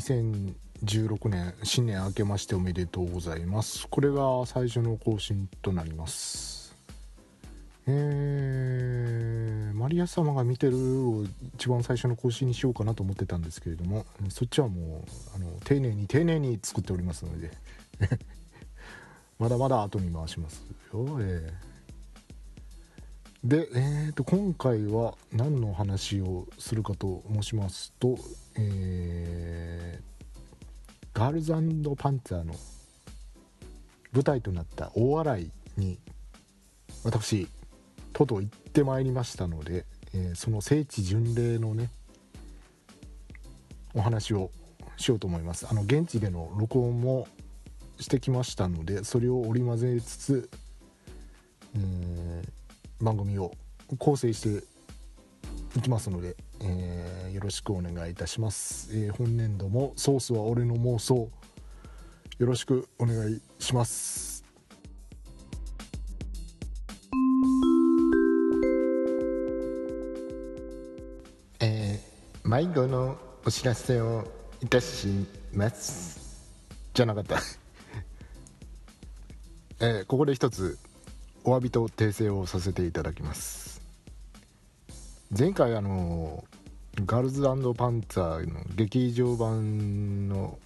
2016年新年明けましておめでとうございます。これが最初の更新となります。えー、マリア様が見てるを一番最初の更新にしようかなと思ってたんですけれどもそっちはもうあの丁寧に丁寧に作っておりますので まだまだ後に回しますよ。えー。で、えーと、今回は何の話をするかと申しますと、えー、ガールズパンツァーの舞台となった大洗に私とうとう行ってまいりましたので、えー、その聖地巡礼のねお話をしようと思います。あの現地での録音もしてきましたのでそれを織り交ぜつつ、えー番組を構成していきますので、えー、よろしくお願いいたします、えー、本年度もソースは俺の妄想。よろしくお願いします。えー、迷子のお知らせをいたします。じゃなかった。えー、ここで一つお詫びと訂正をさせていただきます。前回あのガールズパンツァーの劇場版の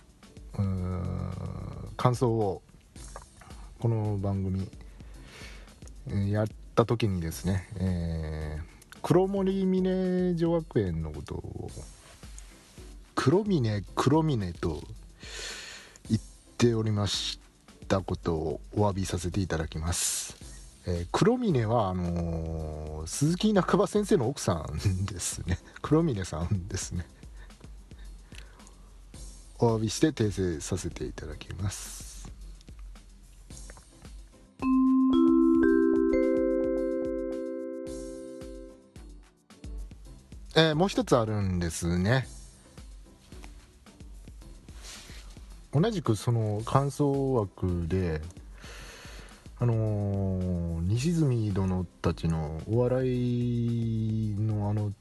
感想をこの番組やった時にですね、えー、黒森峰女学園のことを黒峰黒峰と言っておりましたことをお詫びさせていただきます。えー、黒峰はあのー、鈴木中場先生の奥さんですね。黒峰さんですね。お詫びして訂正させていただきます。えー、もう一つあるんですね。同じくその感想枠であのー、西住殿たちのお笑いのあの、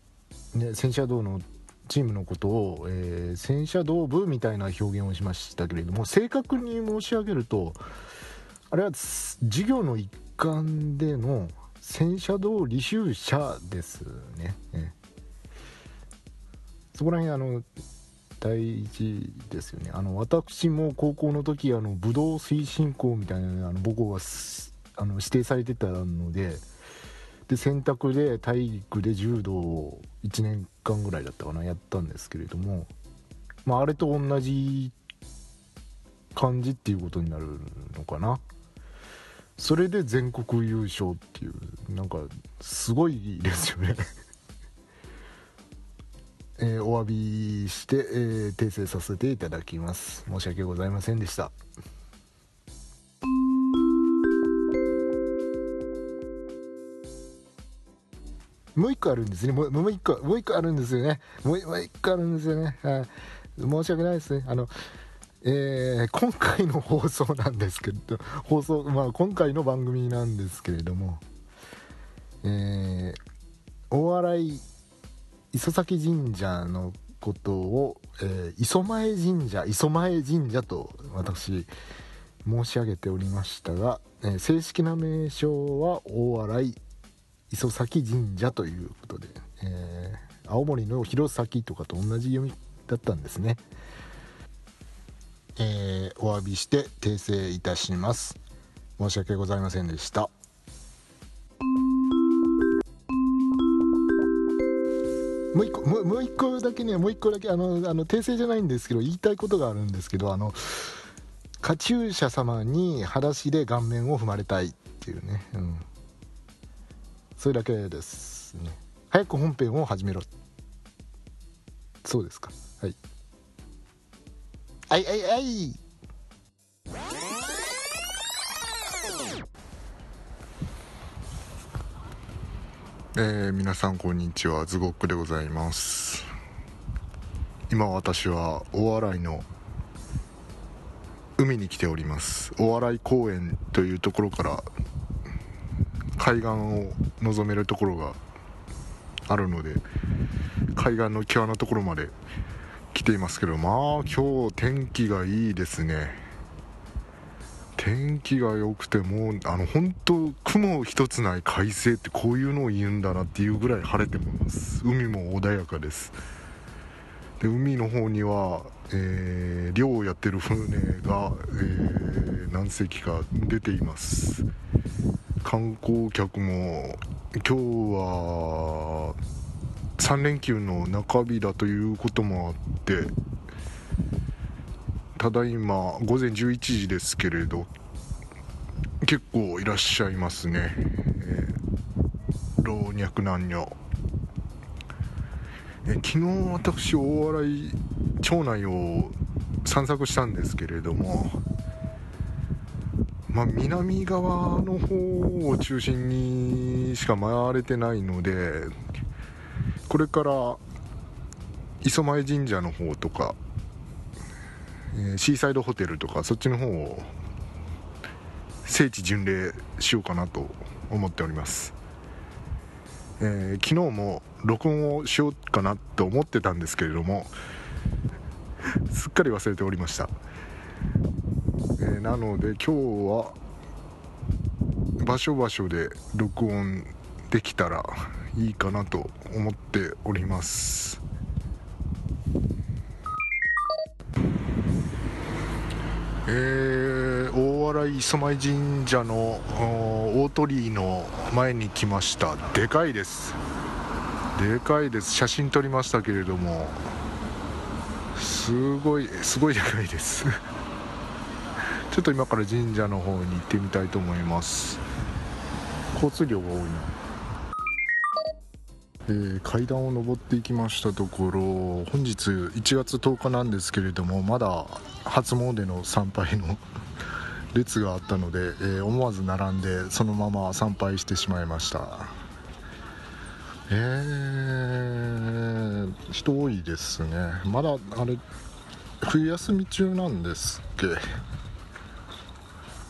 ね、戦車道のチームのことを、えー、戦車道部みたいな表現をしましたけれども正確に申し上げるとあれは授業の一環での戦車道履修者ですね。ねそこら辺あの大事ですよねあの私も高校の時あの武道推進校みたいなあの母校があの指定されてたのでで選択で体育で柔道を1年間ぐらいだったかなやったんですけれども、まあ、あれと同じ感じっていうことになるのかな。それで全国優勝っていうなんかすごいですよね。えー、お詫びして、えー、訂正させていただきます。申し訳ございませんでした。もう一個あるんですね。もうもう一個もう一個あるんですよね。もう一個あるんですよね、はい、申し訳ないですね。あのえー、今回の放送なんですけど 放送まあ今回の番組なんですけれどもえー、お笑い磯崎神社のことを、えー、磯前神社磯前神社と私申し上げておりましたが、えー、正式な名称は大洗磯崎神社ということで、えー、青森の弘前とかと同じ読みだったんですね、えー、お詫びして訂正いたします。申し訳ございませんでした。もう一個もうもう一個だけねもう一個だけあのあの訂正じゃないんですけど言いたいことがあるんですけどあのカチューシャ様に裸足で顔面を踏まれたいっていうね、うん、それだけですね。早く本編を始めろ。そうですか。はい。はいはいはい。えー、皆さんこんにちは。ズゴックでございます。今私は大洗の海に来ております。大洗公園というところから海岸を望めるところがあるので海岸の際のところまで来ていますけどまあ今日天気がいいですね。天気が良くてもうあの本当雲一つない快晴ってこういうのを言うんだなっていうぐらい晴れてます。海も穏やかです。で海の方には、えー、漁をやってる船が、えー、何隻か出ています。観光客も今日は3連休の中日だということもあってただいま午前11時ですけれど結構いらっしゃいますね、えー、老若男女。え昨日私大洗町内を散策したんですけれどもまあ、南側の方を中心にしか回れてないのでこれから磯前神社の方とか、え、シーサイドホテルとかそっちの方を聖地巡礼しようかなと思っております、えー、昨日も録音をしようかなと思ってたんですけれどもすっかり忘れておりました、なので今日は場所場所で録音できたらいいかなと思っております。えー、大洗磯前神社の大鳥居の前に来ました。でかいです。でかいです。写真撮りましたけれども。すごいすごいでかいです。ちょっと今から神社の方に行ってみたいと思います。交通量が多いな、えー、階段を上っていきましたところ本日1月10日なんですけれどもまだ初詣の参拝の 列があったので、えー、思わず並んでそのまま参拝してしまいました。えー、人多いですね。まだあれ冬休み中なんですっけ？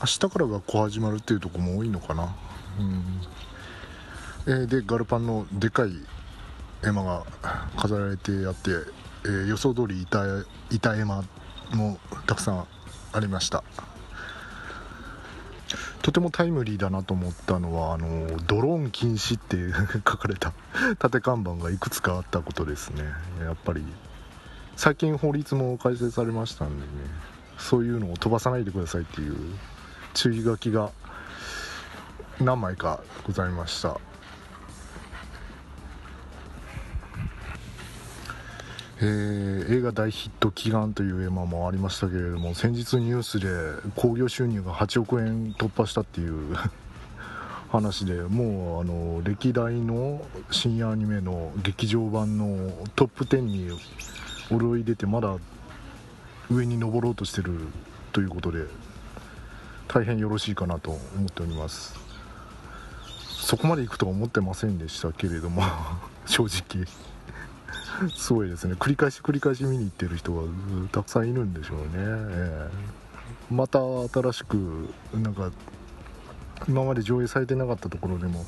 明日から学校始まるっていうとこも多いのかな。うん、えー、でガルパンのでかい絵馬が飾られてあって、えー、予想通り板板絵馬もたくさんありました。とてもタイムリーだなと思ったのはあのドローン禁止って 書かれた縦看板がいくつかあったことですね。やっぱり最近法律も改正されましたんでね。そういうのを飛ばさないでくださいっていう注意書きが何枚かございました。えー、映画大ヒット祈願という絵馬もありましたけれども先日ニュースで興行収入が8億円突破したっていう 話でもうあの歴代の深夜アニメの劇場版のトップ10に潤い出てまだ上に登ろうとしてるということで大変よろしいかなと思っております。そこまで行くとは思ってませんでしたけれども 正直。すごいですね。繰り返し繰り返し見に行ってる人がたくさんいるんでしょうね、えー、また新しくなんか今まで上映されてなかったところでも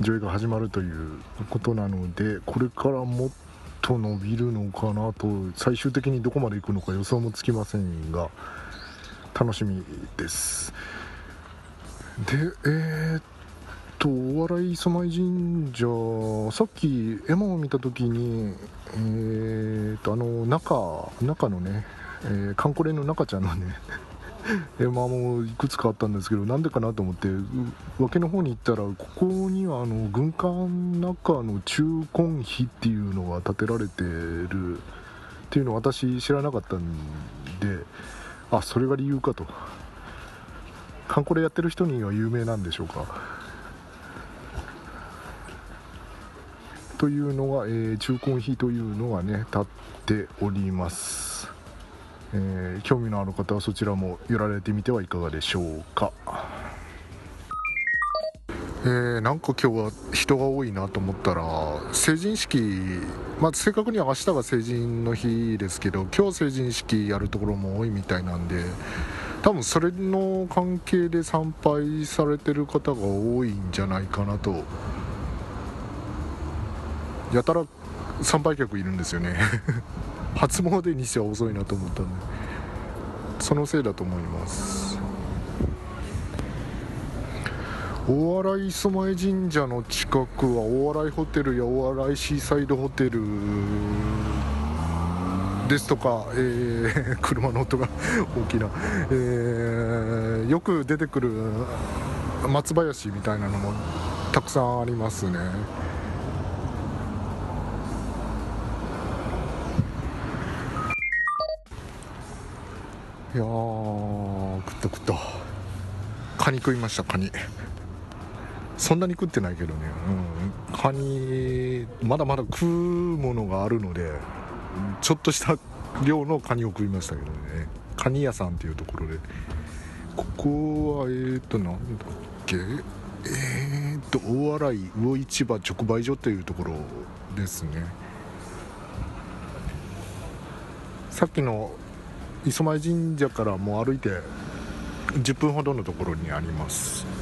上映が始まるということなのでこれからもっと伸びるのかなと最終的にどこまで行くのか予想もつきませんが楽しみです。でえー、っと大洗磯前神社さっき絵馬を見た時にえー、っとあの中中のね、えー、カンコレの中ちゃんのね 絵馬もいくつかあったんですけどなんでかなと思って脇の方に行ったらここにはあの軍艦中の中根碑っていうのが建てられてるっていうのを私知らなかったんであそれが理由かと。観光でやってる人には有名なんでしょうか。というのが、えー、中根碑というのがね立っております、えー、興味のある方はそちらも寄られてみてはいかがでしょうか。えー、なんか今日は人が多いなと思ったら成人式、まあ、正確には明日が成人の日ですけど今日成人式やるところも多いみたいなんで多分それの関係で参拝されてる方が多いんじゃないかなと。やたら参拝客いるんですよね。初詣にしては遅いなと思ったんでそのせいだと思います。大洗磯前神社の近くは大洗ホテルや大洗シーサイドホテルですとか、えー、車の音が 大きな、えー、よく出てくる松林みたいなのもたくさんありますね。いや食った食った。カニ食いましたカニ。そんなに食ってないけどね、うん、カニまだまだ食うものがあるのでちょっとした量のカニを食いましたけどね。カニ屋さんっていうところで。ここはえーとなんだっけ。えーと大洗魚市場直売所というところですね。さっきの磯前神社からもう歩いて10分ほどのところにあります。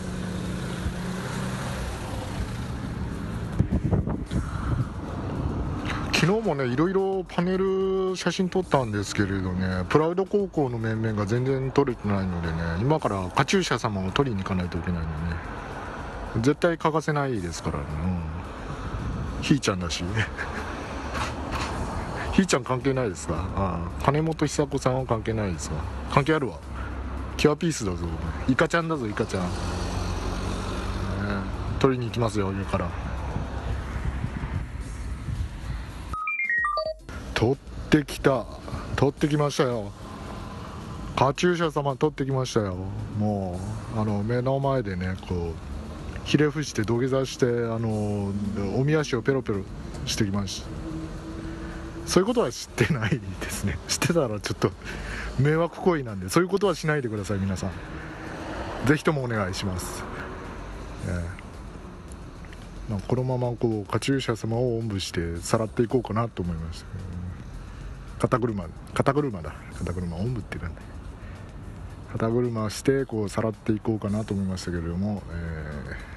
昨日もねいろいろパネル写真撮ったんですけれどねプラウド高校の面々が全然撮れてないのでね今からカチューシャ様を取りに行かないといけないのでね絶対欠かせないですからね、うん、ひーちゃんだし。ひーちゃん関係ないですか？ああ。金本久子さんは関係ないですか関係あるわ。キュアピースだぞ。イカちゃんだぞイカちゃん、ね、取りに行きますよ上から。取ってきた。取ってきましたよ。カチューシャ様取ってきましたよ。もうあの目の前でねこうひれ伏して土下座してあのおみ足をペロペロしてきました。そういうことは知ってないですね。知ってたらちょっと迷惑行為なんでそういうことはしないでください皆さん。ぜひともお願いします、えーまあ、このままこうカチューシャ様をおんぶしてさらっていこうかなと思いました肩車肩車だ。肩車おんぶってなんで肩車してこうさらっていこうかなと思いましたけれども、えー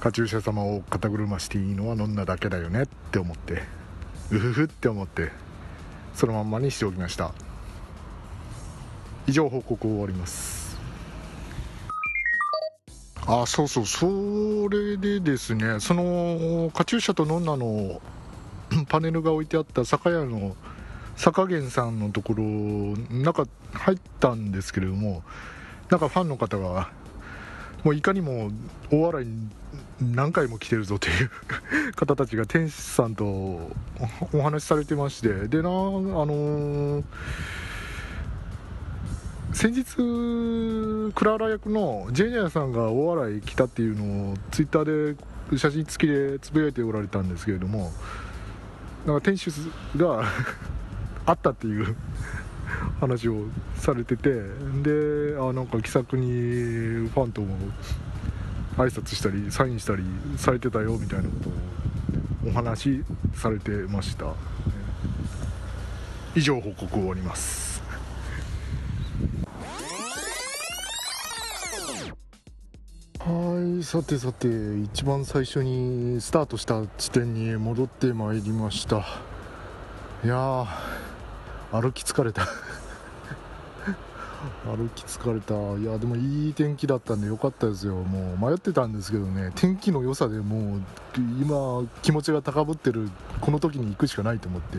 カチューシャ様を肩車していいのは飲んだだけだよねって思ってうふふって思ってそのまんまにしておきました。以上報告を終わります。あそうそう。それでですねそのカチューシャとノンナのパネルが置いてあった酒屋の坂源さんのところ中入ったんですけれどもなんかファンの方がもういかにも大洗に何回も来てるぞという方たちが店主さんとお話しされてましてでなあのー、先日クララ役のジェニアさんが大洗来たっていうのをツイッターで写真付きでつぶやいておられたんですけれどもなんか店主が あったっていう 話をされててであなんか気さくにファンとも挨拶したりサインしたりされてたよみたいなことをお話しされてました。以上報告終わります。はいさてさて一番最初にスタートした地点に戻ってまいりました。いや歩き疲れた。歩き疲れた。いやでもいい天気だったんでよかったですよ。もう迷ってたんですけどね。天気の良さでもう今気持ちが高ぶってるこの時に行くしかないと思って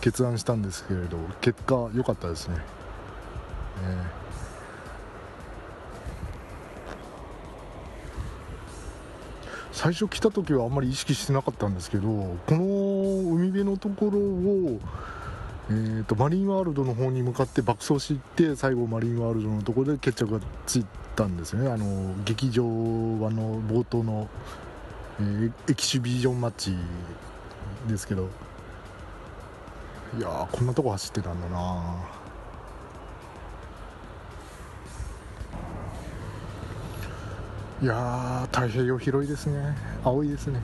決断したんですけれど結果良かったですね、え最初来た時はあんまり意識してなかったんですけどこの海辺のところをえーと、マリンワールドの方に向かって爆走していって最後マリンワールドのところで決着がついたんですよね。あの劇場はの冒頭の、えー、エキシビジョンマッチですけど。いやこんなとこ走ってたんだないや太平洋広いですね。青いですね。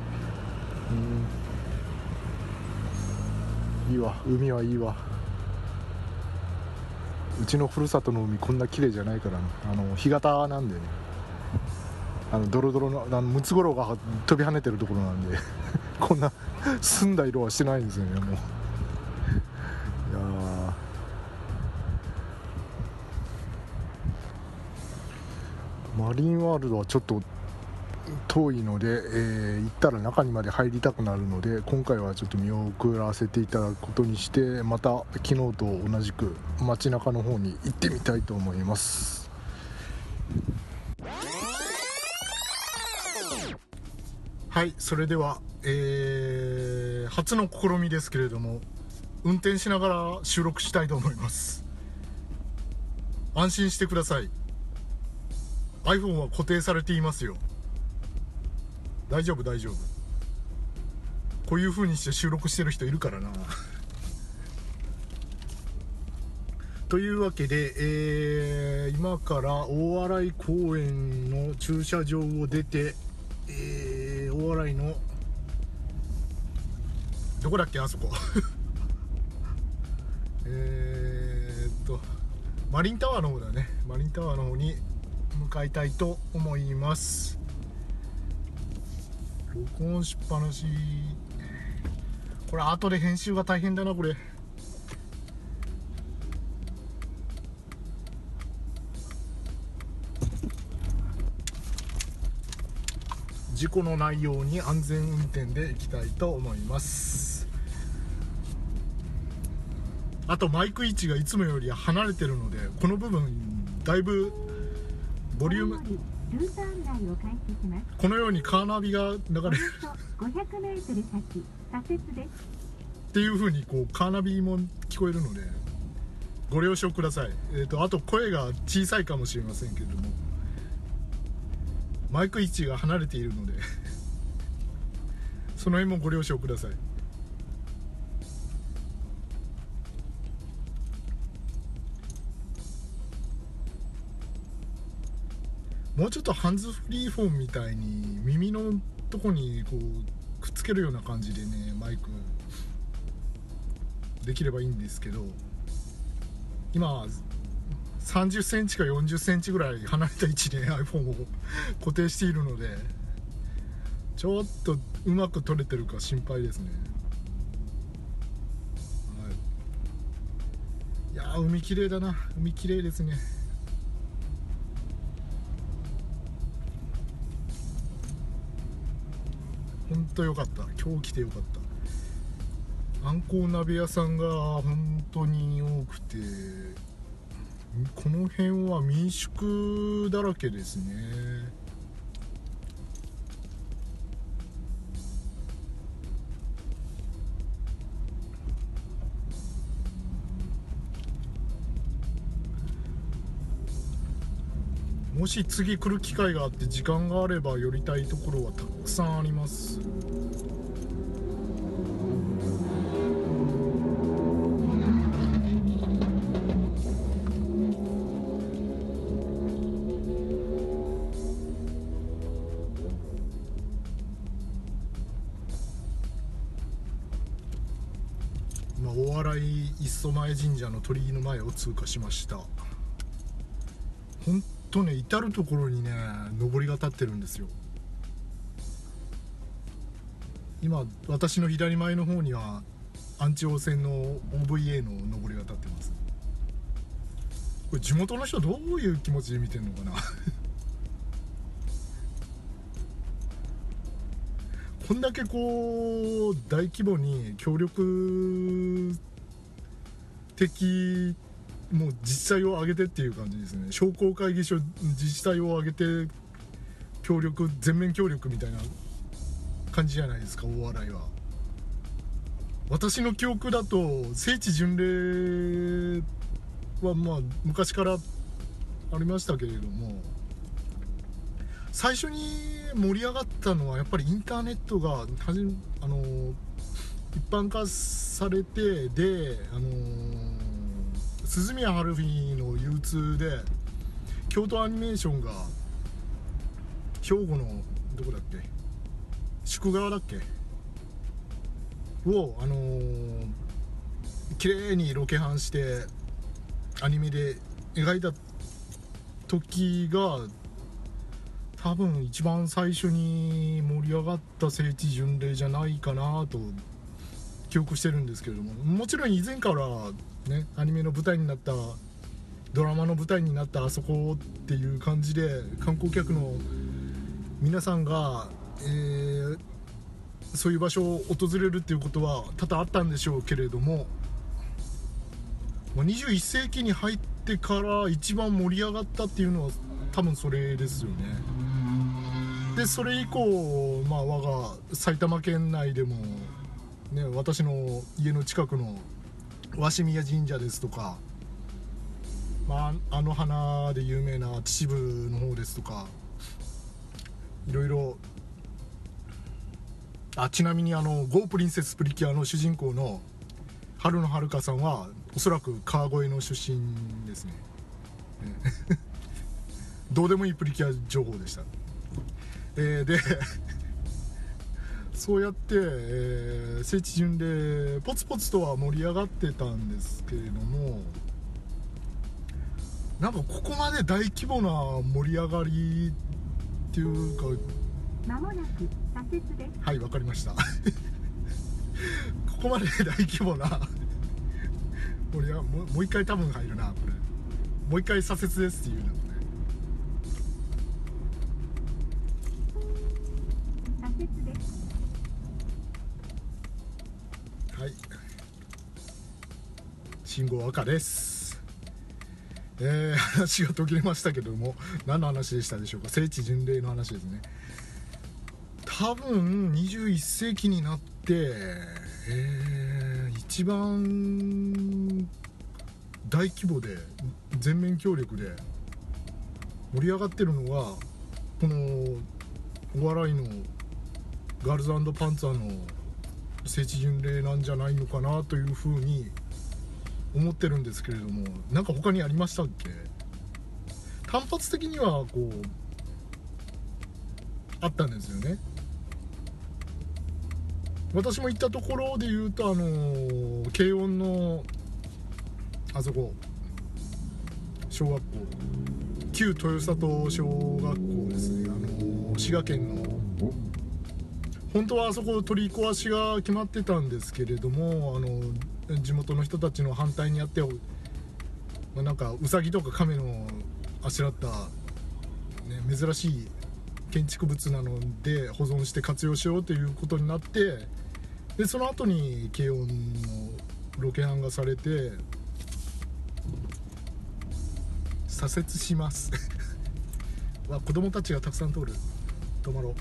うん。いいわ。海はいいわ。うちのふるさとの海こんな綺麗じゃないから、あの干潟なんでね。あのドロドロのあのムツゴロウが飛び跳ねてるところなんで こんな澄んだ色はしてないんですよねもう。マリンワールドはちょっと遠いので、えー、行ったら中にまで入りたくなるので今回はちょっと見送らせていただくことにしてまた昨日と同じく街中の方に行ってみたいと思います。はいそれでは、えー、初の試みですけれども運転しながら収録したいと思います。安心してください。iPhone は固定されていますよ。大丈夫大丈夫。こういう風にして収録してる人いるからな。というわけで、えー、今から大洗公園の駐車場を出て、えー、大洗のどこだっけあそこ。えっとマリンタワーの方だね。マリンタワーの方に向かいたいと思います。録音しっぱなし。これ後で編集が大変だなこれ。事故のないように安全運転で行きたいと思います。あとマイク位置がいつもより離れてるのでこの部分だいぶボリューム。このようにカーナビが流れる。500m 先左折です。っていうふうにこうカーナビも聞こえるのでご了承ください、えーと、あと声が小さいかもしれませんけれどもマイク位置が離れているのでその辺もご了承くださいもうちょっとハンズフリーフォンみたいに耳のとこにこうくっつけるような感じでねマイクできればいいんですけど今30センチか40センチぐらい離れた位置で iPhone を固定しているのでちょっとうまく撮れてるか心配ですね、はい、いや海綺麗だな。海綺麗ですね。当良かった。今日来てよかった。あんこう鍋屋さんが本当に多くてこの辺は民宿だらけですね。もし次来る機会があって時間があれば寄りたいところはたくさんあります。今大洗磯前神社の鳥居の前を通過しました。とね至る所にね上りが立ってるんですよ。今私の左前の方にはアンチオ線の OVA の上りが立ってます。これ地元の人どういう気持ちで見てんのかな。こんだけこう大規模に協力的もう自治体を挙げてっていう感じですね。商工会議所自治体を挙げて協力全面協力みたいな感じじゃないですか大洗は。私の記憶だと聖地巡礼はまあ昔からありましたけれども最初に盛り上がったのはやっぱりインターネットがはじあの一般化されてであの鈴宮春日の流通で京都アニメーションが兵庫のどこだっけ？宿川だっけ？をあのー、綺麗にロケハンしてアニメで描いた時が多分一番最初に盛り上がった聖地巡礼じゃないかなと記憶してるんですけれども。もちろん以前からねアニメの舞台になったドラマの舞台になったあそこっていう感じで観光客の皆さんが、えー、そういう場所を訪れるっていうことは多々あったんでしょうけれども21世紀に入ってから一番盛り上がったっていうのは多分それですよね。でそれ以降、まあ、我が埼玉県内でも、ね、私の家の近くの鷲宮神社ですとかまあ、あの花で有名な秩父の方ですとかいろいろあちなみにあの「ゴープリンセスプリキュア」の主人公の春野遥さんはおそらく川越の出身ですね。どうでもいいプリキュア情報でした、えー、でそうやって、えー、聖地巡礼ポツポツとは盛り上がってたんですけれどもなんかここまで大規模な盛り上がりっていうかまもなく左折です。はいわかりました。ここまで大規模な 盛り上がもうもう一回多分入るなこれ。もう一回左折ですっていうの信号赤です。えー、話が途切れましたけども何の話でしたでしょうか？聖地巡礼の話ですね。多分21世紀になって、えー、一番大規模で全面協力で盛り上がってるのはこのお笑いのガールズパンツァーの聖地巡礼なんじゃないのかなというふうに思ってるんですけれどもなんか他にありましたっけ？単発的にはこうあったんですよね。私も行ったところで言うとあの慶音のあそこ小学校旧豊里小学校ですね。あの滋賀県の。本当はあそこ取り壊しが決まってたんですけれどもあの地元の人たちの反対にあって、まあ、なんかうさぎとか亀のあしらった、ね、珍しい建築物なので保存して活用しようということになってでその後に慶応のロケハンがされて左折します わ子供たちがたくさん通る。止まろう。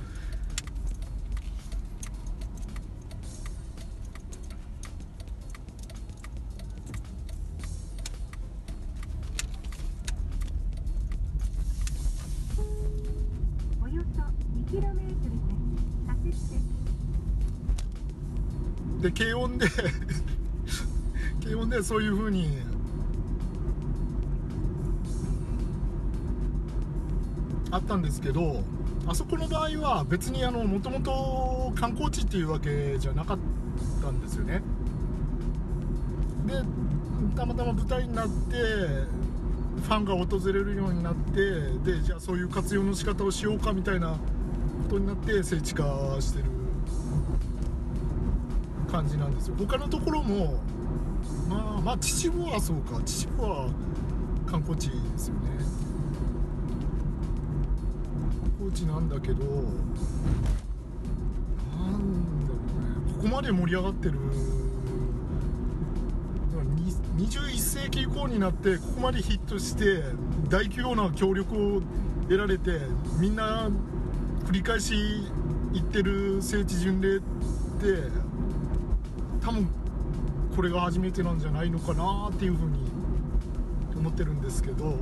そういうふうに。あったんですけどあそこの場合は別にもともと観光地っていうわけじゃなかったんですよね。でたまたま舞台になってファンが訪れるようになってでじゃあそういう活用の仕方をしようかみたいなことになって聖地化してる感じなんですよ。他のところもまあまあ秩父はそうか。秩父は観光地ですよね。観光地なんだけどなんだろうね。ここまで盛り上がってる21世紀以降になってここまでヒットして大規模な協力を得られてみんな繰り返し行ってる聖地巡礼って多分これが初めてなんじゃないのかなっていうふうに思ってるんですけど。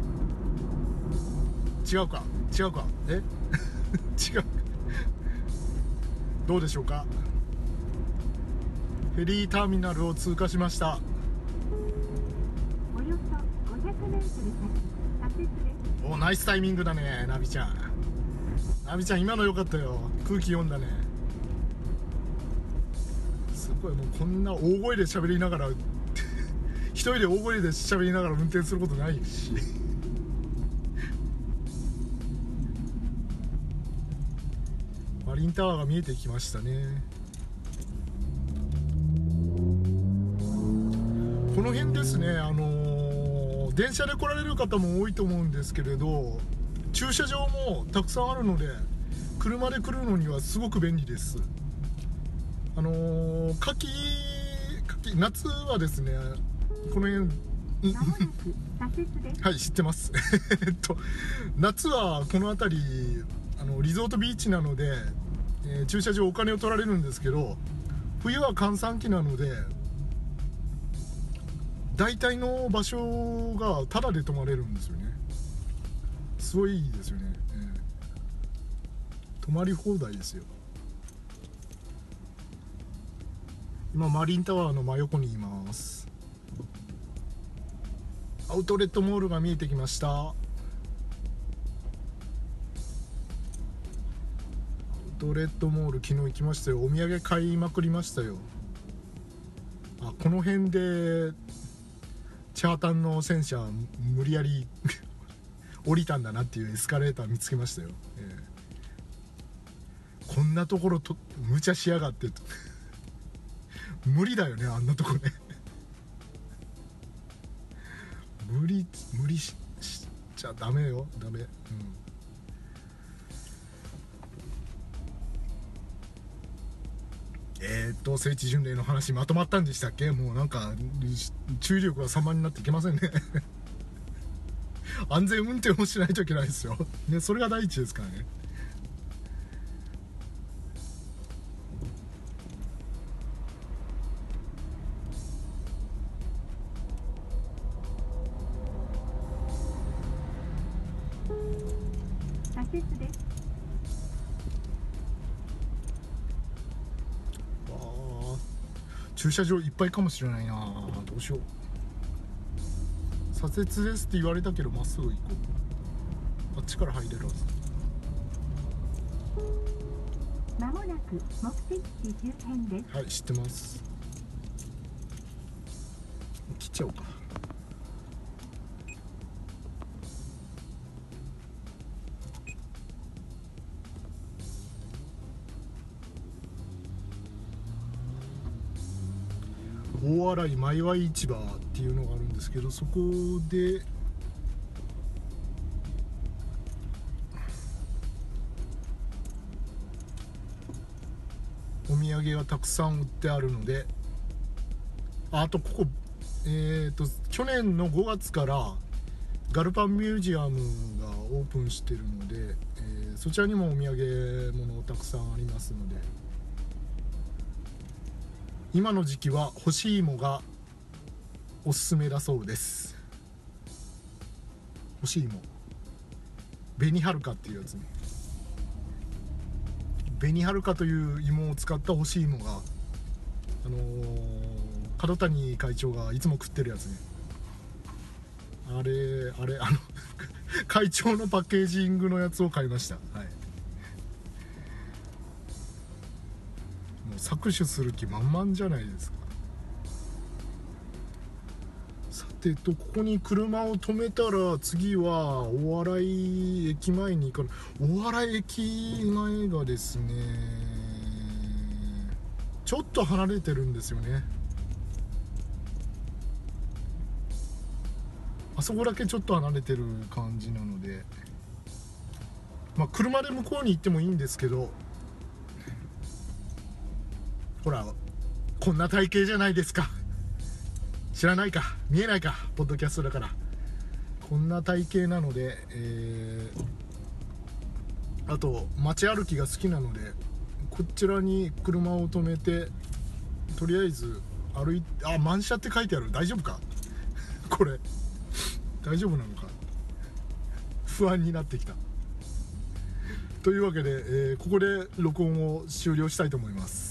違うか？違うか？え？違う。どうでしょうか？フェリーターミナルを通過しました。およそ 500m 先ですおナイスタイミングだねナビちゃん。ナビちゃん今の良かったよ。空気読んだね。これもうこんな大声で喋りながら 一人で大声で喋りながら運転することない。し マリンタワーが見えてきましたね。この辺ですねあのー電車で来られる方も多いと思うんですけれど駐車場もたくさんあるので車で来るのにはすごく便利です。あのー、夏季夏はですねこの辺。はい知ってます。えっと夏はこの辺りあのリゾートビーチなので、えー駐車場お金を取られるんですけど冬は閑散期なので大体の場所がタダで泊まれるんですよね。すごいですよね、えー泊まり放題ですよ今マリンタワーの真横にいます。アウトレットモールが見えてきました。アウトレットモール昨日行きましたよ。お土産買いまくりましたよ。あこの辺でチャータンの戦車無理やり 降りたんだなっていうエスカレーター見つけましたよ、ええ。こんなところと無茶しやがって 無理だよねあんなとこね。無理無理ししちゃダメよ。ダメ。うん。えー、っと聖地巡礼の話まとまったんでしたっけ？もうなんか注意力が様になっていけませんね。安全運転をしないといけないですよ、ね、それが第一ですからね。駐車場いっぱいかもしれないな。どうしよう。左折ですって言われたけどまっすぐ行こう。あっちから入れるはずまもなく目的地周辺です。はい知ってます。切っちゃおうか大洗前和市場っていうのがあるんですけどそこでお土産がたくさん売ってあるのであとここえっ、と去年の5月からガルパンミュージアムがオープンしてるので、えーそちらにもお土産物たくさんありますので。今の時期は干し芋がおすすめだそうです。干し芋。紅はるかっていうやつね。紅はるかという芋を使った干し芋があのー角谷会長がいつも食ってるやつね。あれあれあの 会長のパッケージングのやつを買いました。搾取する気満々じゃないですか。さてとここに車を止めたら次は大洗駅前に行かない。大洗駅前がですねちょっと離れてるんですよね。あそこだけちょっと離れてる感じなので。まあ車で向こうに行ってもいいんですけどほらこんな体型じゃないですか。知らないか。見えないか。ポッドキャストだから。こんな体型なので、えーあと街歩きが好きなのでこちらに車を止めてとりあえず歩いてあ満車って書いてある。大丈夫か？これ。大丈夫なのか？不安になってきた。というわけで、えーここで録音を終了したいと思います。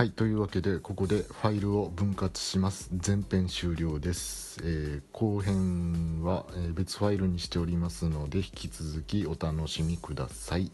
はいというわけでここでファイルを分割します。前編終了です、えー後編は、え別ファイルにしておりますので引き続きお楽しみください。